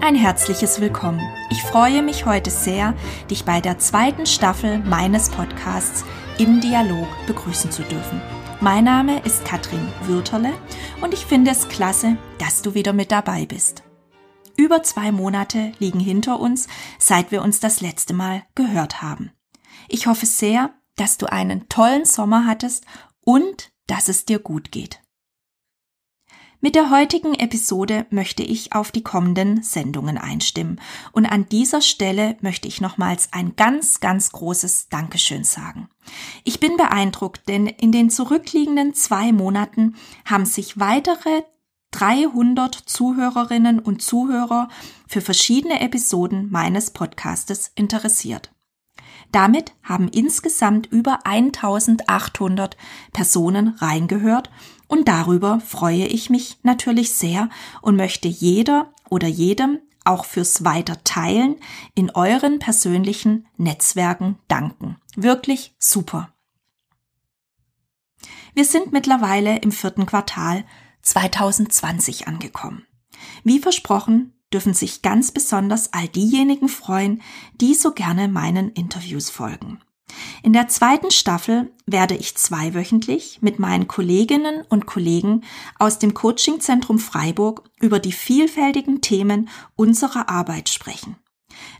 Ein herzliches Willkommen. Ich freue mich heute sehr, dich bei der zweiten Staffel meines Podcasts im Dialog begrüßen zu dürfen. Mein Name ist Katrin Würterle und ich finde es klasse, dass du wieder mit dabei bist. Über zwei Monate liegen hinter uns, seit wir uns das letzte Mal gehört haben. Ich hoffe sehr, dass du einen tollen Sommer hattest und dass es dir gut geht. Mit der heutigen Episode möchte ich auf die kommenden Sendungen einstimmen. Und an dieser Stelle möchte ich nochmals ein ganz, ganz großes Dankeschön sagen. Ich bin beeindruckt, denn in den zurückliegenden zwei Monaten haben sich weitere 300 Zuhörerinnen und Zuhörer für verschiedene Episoden meines Podcastes interessiert. Damit haben insgesamt über 1800 Personen reingehört und darüber freue ich mich natürlich sehr und möchte jeder oder jedem auch fürs Weiterteilen in euren persönlichen Netzwerken danken. Wirklich super. Wir sind mittlerweile im vierten Quartal 2020 angekommen. Wie versprochen dürfen sich ganz besonders all diejenigen freuen, die so gerne meinen Interviews folgen. In der zweiten Staffel werde ich zweiwöchentlich mit meinen Kolleginnen und Kollegen aus dem Coachingzentrum Freiburg über die vielfältigen Themen unserer Arbeit sprechen.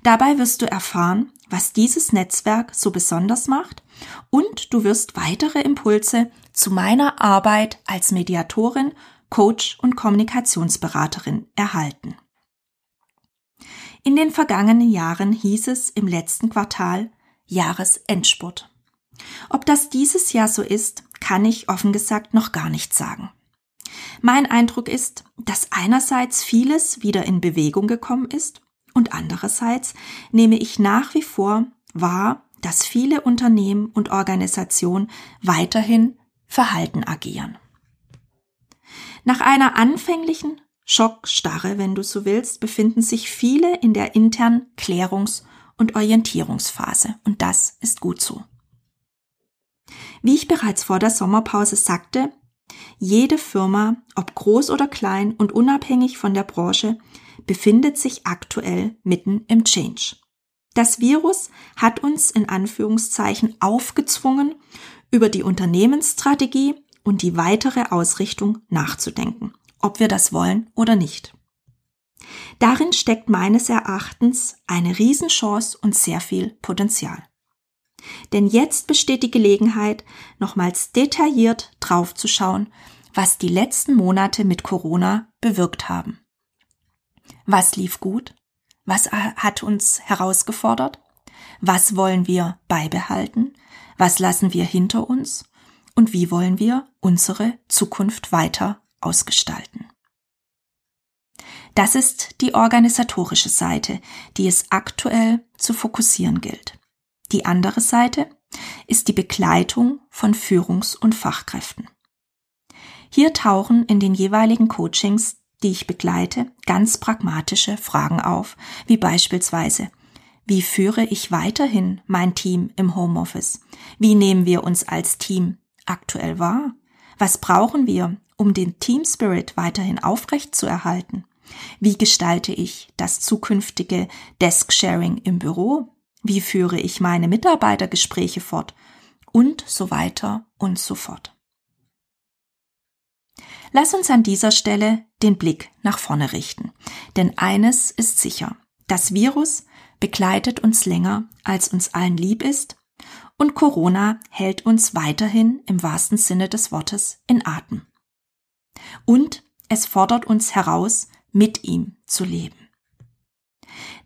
Dabei wirst du erfahren, was dieses Netzwerk so besonders macht und du wirst weitere Impulse zu meiner Arbeit als Mediatorin, Coach und Kommunikationsberaterin erhalten. In den vergangenen Jahren hieß es im letzten Quartal, Jahresendspurt. Ob das dieses Jahr so ist, kann ich offen gesagt noch gar nicht sagen. Mein Eindruck ist, dass einerseits vieles wieder in Bewegung gekommen ist und andererseits nehme ich nach wie vor wahr, dass viele Unternehmen und Organisationen weiterhin verhalten agieren. Nach einer anfänglichen Schockstarre, wenn du so willst, befinden sich viele in der internen Klärungs- und Orientierungsphase. Und das ist gut so. Wie ich bereits vor der Sommerpause sagte, jede Firma, ob groß oder klein und unabhängig von der Branche, befindet sich aktuell mitten im Change. Das Virus hat uns in Anführungszeichen aufgezwungen, über die Unternehmensstrategie und die weitere Ausrichtung nachzudenken, ob wir das wollen oder nicht. Darin steckt meines Erachtens eine Riesenchance und sehr viel Potenzial. Denn jetzt besteht die Gelegenheit, nochmals detailliert draufzuschauen, was die letzten Monate mit Corona bewirkt haben. Was lief gut? Was hat uns herausgefordert? Was wollen wir beibehalten? Was lassen wir hinter uns? Und wie wollen wir unsere Zukunft weiter ausgestalten? Das ist die organisatorische Seite, die es aktuell zu fokussieren gilt. Die andere Seite ist die Begleitung von Führungs- und Fachkräften. Hier tauchen in den jeweiligen Coachings, die ich begleite, ganz pragmatische Fragen auf, wie beispielsweise, wie führe ich weiterhin mein Team im Homeoffice? Wie nehmen wir uns als Team aktuell wahr? Was brauchen wir, um den Team Spirit weiterhin aufrecht zu erhalten? Wie gestalte ich das zukünftige Desk-Sharing im Büro? Wie führe ich meine Mitarbeitergespräche fort? Und so weiter und so fort. Lass uns an dieser Stelle den Blick nach vorne richten. Denn eines ist sicher. Das Virus begleitet uns länger, als uns allen lieb ist, und Corona hält uns weiterhin im wahrsten Sinne des Wortes in Atem. Und es fordert uns heraus, mit ihm zu leben.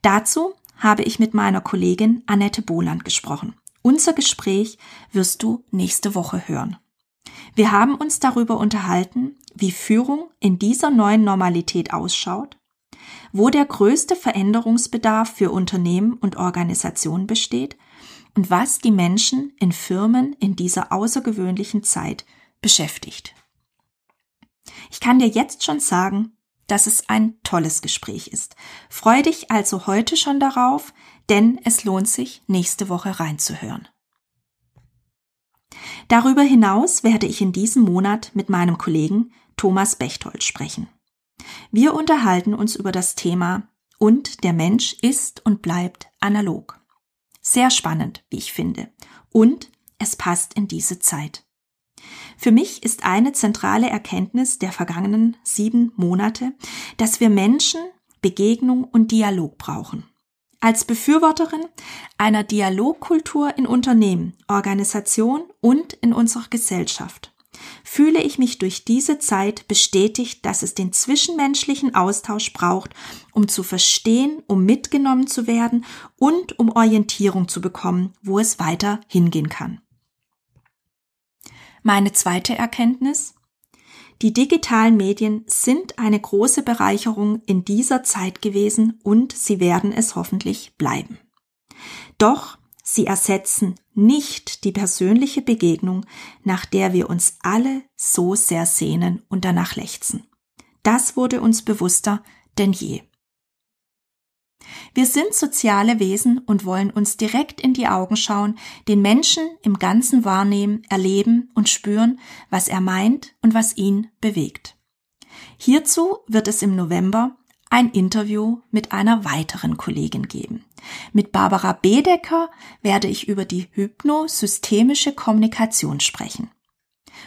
Dazu habe ich mit meiner Kollegin Annette Boland gesprochen. Unser Gespräch wirst du nächste Woche hören. Wir haben uns darüber unterhalten, wie Führung in dieser neuen Normalität ausschaut, wo der größte Veränderungsbedarf für Unternehmen und Organisationen besteht und was die Menschen in Firmen in dieser außergewöhnlichen Zeit beschäftigt. Ich kann dir jetzt schon sagen, dass es ein tolles Gespräch ist. Freu dich also heute schon darauf, denn es lohnt sich, nächste Woche reinzuhören. Darüber hinaus werde ich in diesem Monat mit meinem Kollegen Thomas Bechtold sprechen. Wir unterhalten uns über das Thema und der Mensch ist und bleibt analog. Sehr spannend, wie ich finde. Und es passt in diese Zeit. Für mich ist eine zentrale Erkenntnis der vergangenen sieben Monate, dass wir Menschen Begegnung und Dialog brauchen. Als Befürworterin einer Dialogkultur in Unternehmen, Organisation und in unserer Gesellschaft fühle ich mich durch diese Zeit bestätigt, dass es den zwischenmenschlichen Austausch braucht, um zu verstehen, um mitgenommen zu werden und um Orientierung zu bekommen, wo es weiter hingehen kann. Meine zweite Erkenntnis die digitalen Medien sind eine große Bereicherung in dieser Zeit gewesen und sie werden es hoffentlich bleiben. Doch sie ersetzen nicht die persönliche Begegnung, nach der wir uns alle so sehr sehnen und danach lechzen. Das wurde uns bewusster denn je. Wir sind soziale Wesen und wollen uns direkt in die Augen schauen, den Menschen im Ganzen wahrnehmen, erleben und spüren, was er meint und was ihn bewegt. Hierzu wird es im November ein Interview mit einer weiteren Kollegin geben. Mit Barbara Bedecker werde ich über die hypnosystemische Kommunikation sprechen.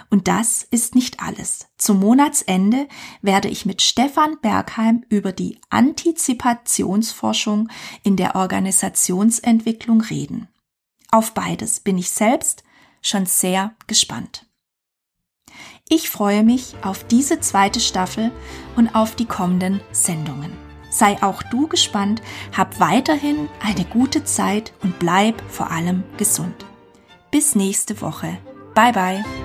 Und das ist nicht alles. Zum Monatsende werde ich mit Stefan Bergheim über die Antizipationsforschung in der Organisationsentwicklung reden. Auf beides bin ich selbst schon sehr gespannt. Ich freue mich auf diese zweite Staffel und auf die kommenden Sendungen. Sei auch du gespannt, hab weiterhin eine gute Zeit und bleib vor allem gesund. Bis nächste Woche. Bye bye.